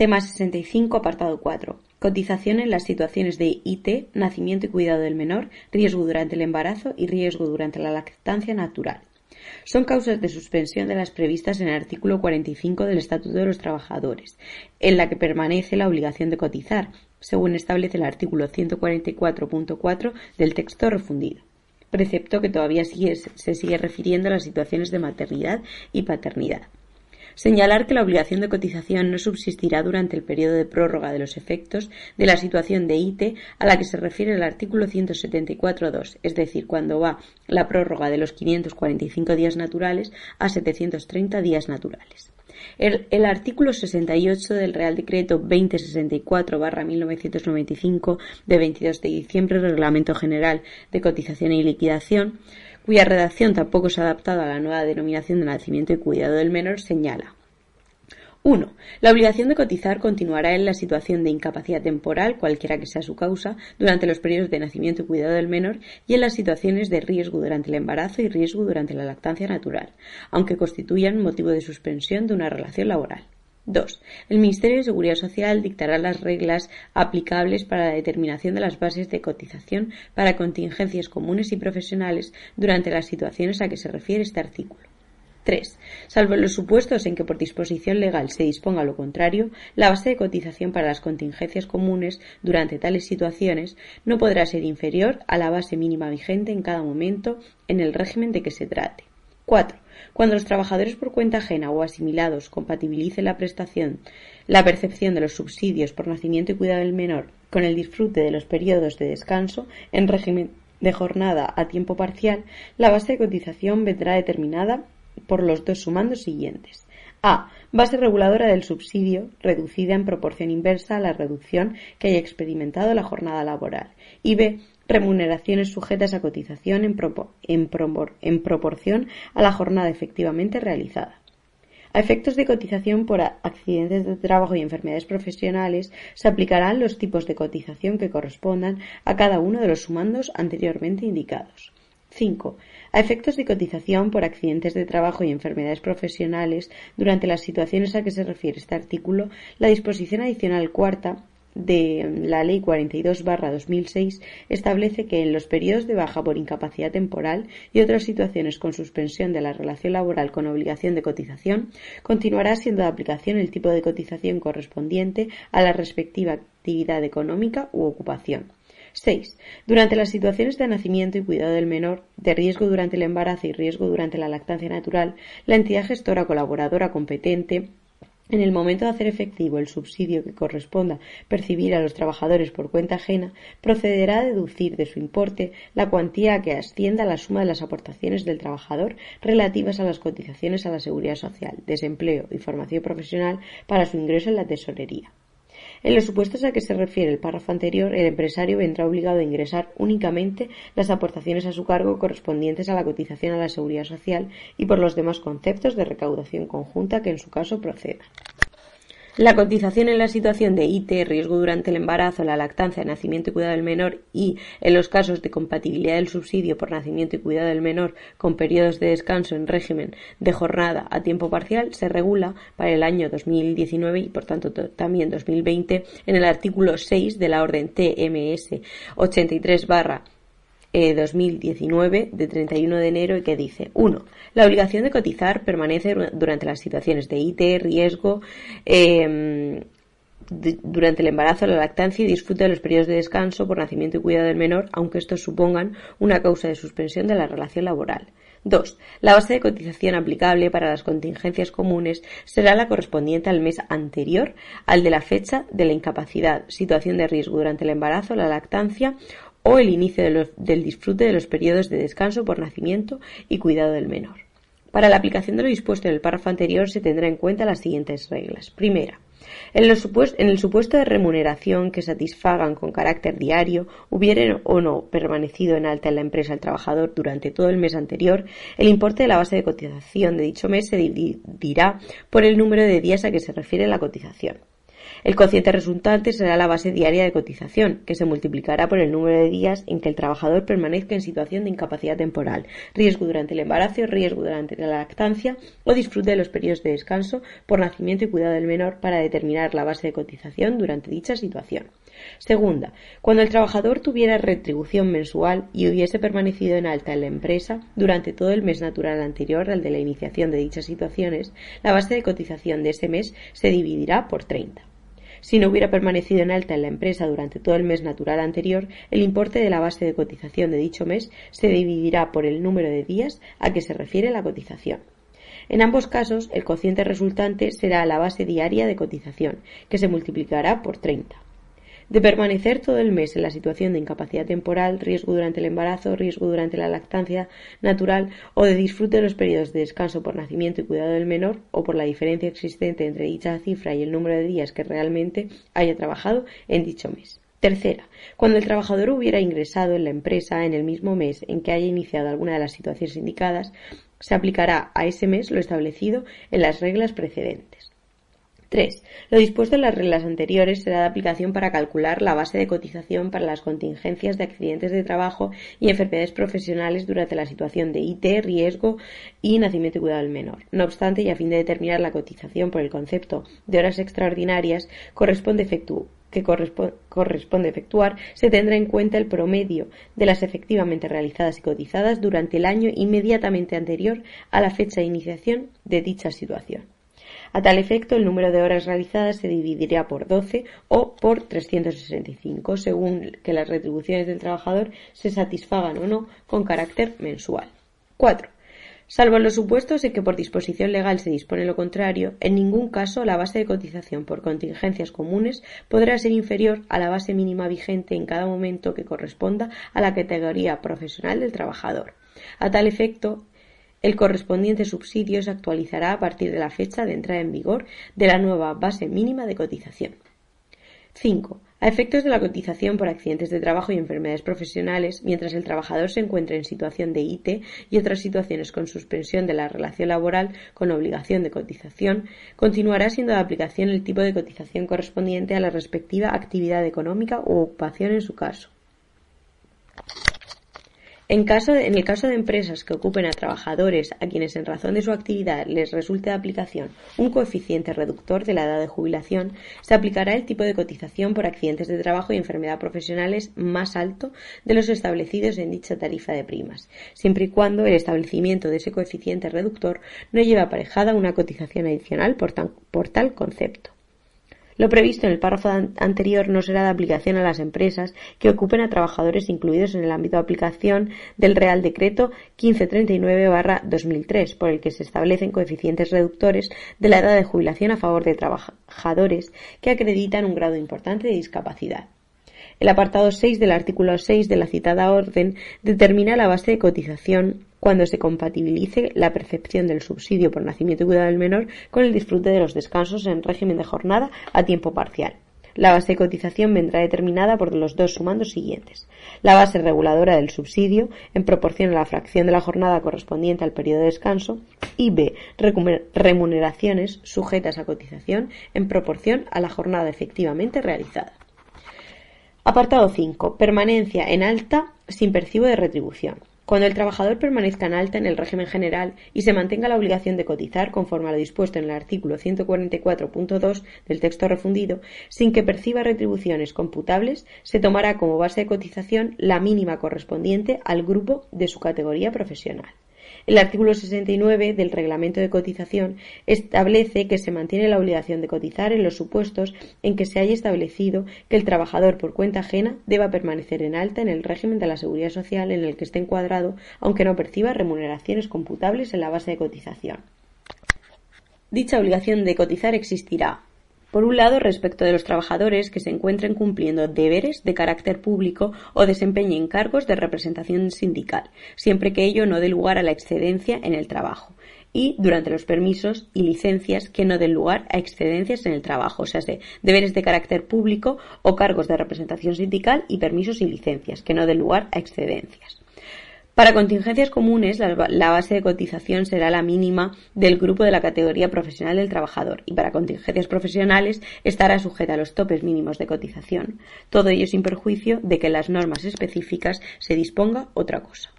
Tema 65, apartado 4. Cotización en las situaciones de IT, nacimiento y cuidado del menor, riesgo durante el embarazo y riesgo durante la lactancia natural. Son causas de suspensión de las previstas en el artículo 45 del Estatuto de los Trabajadores, en la que permanece la obligación de cotizar, según establece el artículo 144.4 del texto refundido precepto que todavía se sigue refiriendo a las situaciones de maternidad y paternidad. Señalar que la obligación de cotización no subsistirá durante el periodo de prórroga de los efectos de la situación de ITE a la que se refiere el artículo 174.2, es decir, cuando va la prórroga de los 545 días naturales a 730 días naturales. El, el, artículo 68 del Real Decreto 2064-1995 de 22 de diciembre, Reglamento General de Cotización y Liquidación, cuya redacción tampoco se ha adaptado a la nueva denominación de nacimiento y cuidado del menor, señala 1. La obligación de cotizar continuará en la situación de incapacidad temporal, cualquiera que sea su causa, durante los periodos de nacimiento y cuidado del menor y en las situaciones de riesgo durante el embarazo y riesgo durante la lactancia natural, aunque constituyan motivo de suspensión de una relación laboral. 2. El Ministerio de Seguridad Social dictará las reglas aplicables para la determinación de las bases de cotización para contingencias comunes y profesionales durante las situaciones a que se refiere este artículo. 3. Salvo en los supuestos en que por disposición legal se disponga lo contrario, la base de cotización para las contingencias comunes durante tales situaciones no podrá ser inferior a la base mínima vigente en cada momento en el régimen de que se trate. 4. Cuando los trabajadores por cuenta ajena o asimilados compatibilicen la prestación, la percepción de los subsidios por nacimiento y cuidado del menor con el disfrute de los periodos de descanso en régimen de jornada a tiempo parcial, la base de cotización vendrá determinada por los dos sumandos siguientes. A. Base reguladora del subsidio reducida en proporción inversa a la reducción que haya experimentado la jornada laboral. Y B remuneraciones sujetas a cotización en, proporción a la jornada efectivamente realizada. A efectos de cotización por accidentes de trabajo y enfermedades profesionales se aplicarán los tipos de cotización que correspondan a cada uno de los sumandos anteriormente indicados. 5. A efectos de cotización por accidentes de trabajo y enfermedades profesionales durante las situaciones a que se refiere este artículo, la disposición adicional cuarta de la Ley 42-2006 establece que en los periodos de baja por incapacidad temporal y otras situaciones con suspensión de la relación laboral con obligación de cotización, continuará siendo de aplicación el tipo de cotización correspondiente a la respectiva actividad económica u ocupación. 6. Durante las situaciones de nacimiento y cuidado del menor, de riesgo durante el embarazo y riesgo durante la lactancia natural, la entidad gestora colaboradora competente en el momento de hacer efectivo el subsidio que corresponda percibir a los trabajadores por cuenta ajena, procederá a deducir de su importe la cuantía que ascienda a la suma de las aportaciones del trabajador relativas a las cotizaciones a la seguridad social, desempleo y formación profesional para su ingreso en la tesorería. En los supuestos a que se refiere el párrafo anterior, el empresario vendrá obligado a ingresar únicamente las aportaciones a su cargo correspondientes a la cotización a la seguridad social y por los demás conceptos de recaudación conjunta que en su caso proceda. La cotización en la situación de IT, riesgo durante el embarazo, la lactancia, nacimiento y cuidado del menor y en los casos de compatibilidad del subsidio por nacimiento y cuidado del menor con periodos de descanso en régimen de jornada a tiempo parcial se regula para el año 2019 y por tanto también 2020 en el artículo 6 de la orden TMS 83 barra 2019 eh, de 31 de enero y que dice 1. La obligación de cotizar permanece durante las situaciones de IT, riesgo, em, durante el embarazo, la lactancia y disfrute de los periodos de descanso por nacimiento y cuidado del menor, aunque estos supongan una causa de suspensión de la relación laboral. 2. La base de cotización aplicable para las contingencias comunes será la correspondiente al mes anterior al de la fecha de la incapacidad, situación de riesgo durante el embarazo, la lactancia o el inicio del disfrute de los periodos de descanso por nacimiento y cuidado del menor. Para la aplicación de lo dispuesto en el párrafo anterior se tendrá en cuenta las siguientes reglas. Primera, en, en, el supuesto de remuneración que satisfagan con carácter diario, hubieren o no permanecido en alta en la empresa el trabajador durante todo el mes anterior, el importe de la base de cotización de dicho mes se dividirá por el número de días a que se refiere la cotización. El cociente resultante será la base diaria de cotización, que se multiplicará por el número de días en que el trabajador permanezca en situación de incapacidad temporal, riesgo durante el embarazo, riesgo durante la lactancia o disfrute de los periodos de descanso por nacimiento y cuidado del menor para determinar la base de cotización durante dicha situación. Segunda, cuando el trabajador tuviera retribución mensual y hubiese permanecido en alta en la empresa durante todo el mes natural anterior al de la iniciación de dichas situaciones, la base de cotización de ese mes se dividirá por 30. Si no hubiera permanecido en alta en la empresa durante todo el mes natural anterior, el importe de la base de cotización de dicho mes se dividirá por el número de días a que se refiere la cotización. En ambos casos, el cociente resultante será la base diaria de cotización, que se multiplicará por 30 de permanecer todo el mes en la situación de incapacidad temporal, riesgo durante el embarazo, riesgo durante la lactancia natural o de disfrute de los periodos de descanso por nacimiento y cuidado del menor o por la diferencia existente entre dicha cifra y el número de días que realmente haya trabajado en dicho mes. Tercera, cuando el trabajador hubiera ingresado en la empresa en el mismo mes en que haya iniciado alguna de las situaciones indicadas, se aplicará a ese mes lo establecido en las reglas precedentes. 3. Lo dispuesto en las reglas anteriores será de aplicación para calcular la base de cotización para las contingencias de accidentes de trabajo y enfermedades profesionales durante la situación de IT, riesgo y nacimiento y cuidado del menor. No obstante, y a fin de determinar la cotización por el concepto de horas extraordinarias, corresponde que corresponde efectuar, se tendrá en cuenta el promedio de las efectivamente realizadas y cotizadas durante el año inmediatamente anterior a la fecha de iniciación de dicha situación. A tal efecto, el número de horas realizadas se dividirá por 12 o por 365, según que las retribuciones del trabajador se satisfagan o no con carácter mensual. 4. Salvo en los supuestos en que por disposición legal se dispone lo contrario, en ningún caso la base de cotización por contingencias comunes podrá ser inferior a la base mínima vigente en cada momento que corresponda a la categoría profesional del trabajador. A tal efecto, el correspondiente subsidio se actualizará a partir de la fecha de entrada en vigor de la nueva base mínima de cotización. 5. A efectos de la cotización por accidentes de trabajo y enfermedades profesionales, mientras el trabajador se encuentre en situación de IT y otras situaciones con suspensión de la relación laboral con obligación de cotización, continuará siendo de aplicación el tipo de cotización correspondiente a la respectiva actividad económica u ocupación en su caso. En, el caso de empresas que ocupen a trabajadores a quienes en razón de su actividad les resulte de aplicación un coeficiente reductor de la edad de jubilación, se aplicará el tipo de cotización por accidentes de trabajo y enfermedad profesionales más alto de los establecidos en dicha tarifa de primas, siempre y cuando el establecimiento de ese coeficiente reductor no lleve aparejada una cotización adicional por tal concepto. Lo previsto en el párrafo anterior no será de aplicación a las empresas que ocupen a trabajadores incluidos en el ámbito de aplicación del Real Decreto 1539-2003, por el que se establecen coeficientes reductores de la edad de jubilación a favor de trabajadores que acreditan un grado importante de discapacidad. El apartado 6 del artículo 6 de la citada orden determina la base de cotización cuando se compatibilice la percepción del subsidio por nacimiento y cuidado del menor con el disfrute de los descansos en régimen de jornada a tiempo parcial. La base de cotización vendrá determinada por los dos sumandos siguientes. La base reguladora del subsidio en proporción a la fracción de la jornada correspondiente al periodo de descanso y B. Remuneraciones sujetas a cotización en proporción a la jornada efectivamente realizada. Apartado 5. Permanencia en alta sin percibo de retribución. Cuando el trabajador permanezca en alta en el régimen general y se mantenga la obligación de cotizar conforme a lo dispuesto en el artículo 144.2 del texto refundido, sin que perciba retribuciones computables, se tomará como base de cotización la mínima correspondiente al grupo de su categoría profesional. El artículo 69 del Reglamento de Cotización establece que se mantiene la obligación de cotizar en los supuestos en que se haya establecido que el trabajador por cuenta ajena deba permanecer en alta en el régimen de la seguridad social en el que esté encuadrado, aunque no perciba remuneraciones computables en la base de cotización. Dicha obligación de cotizar existirá por un lado, respecto de los trabajadores que se encuentren cumpliendo deberes de carácter público o desempeñen cargos de representación sindical, siempre que ello no dé lugar a la excedencia en el trabajo y durante los permisos y licencias que no den lugar a excedencias en el trabajo, o sea, deberes de carácter público o cargos de representación sindical y permisos y licencias que no den lugar a excedencias. Para contingencias comunes, la, base de cotización será la mínima del grupo de la categoría profesional del trabajador y para contingencias profesionales estará sujeta a los topes mínimos de cotización. Todo ello sin perjuicio de que en las normas específicas se disponga otra cosa.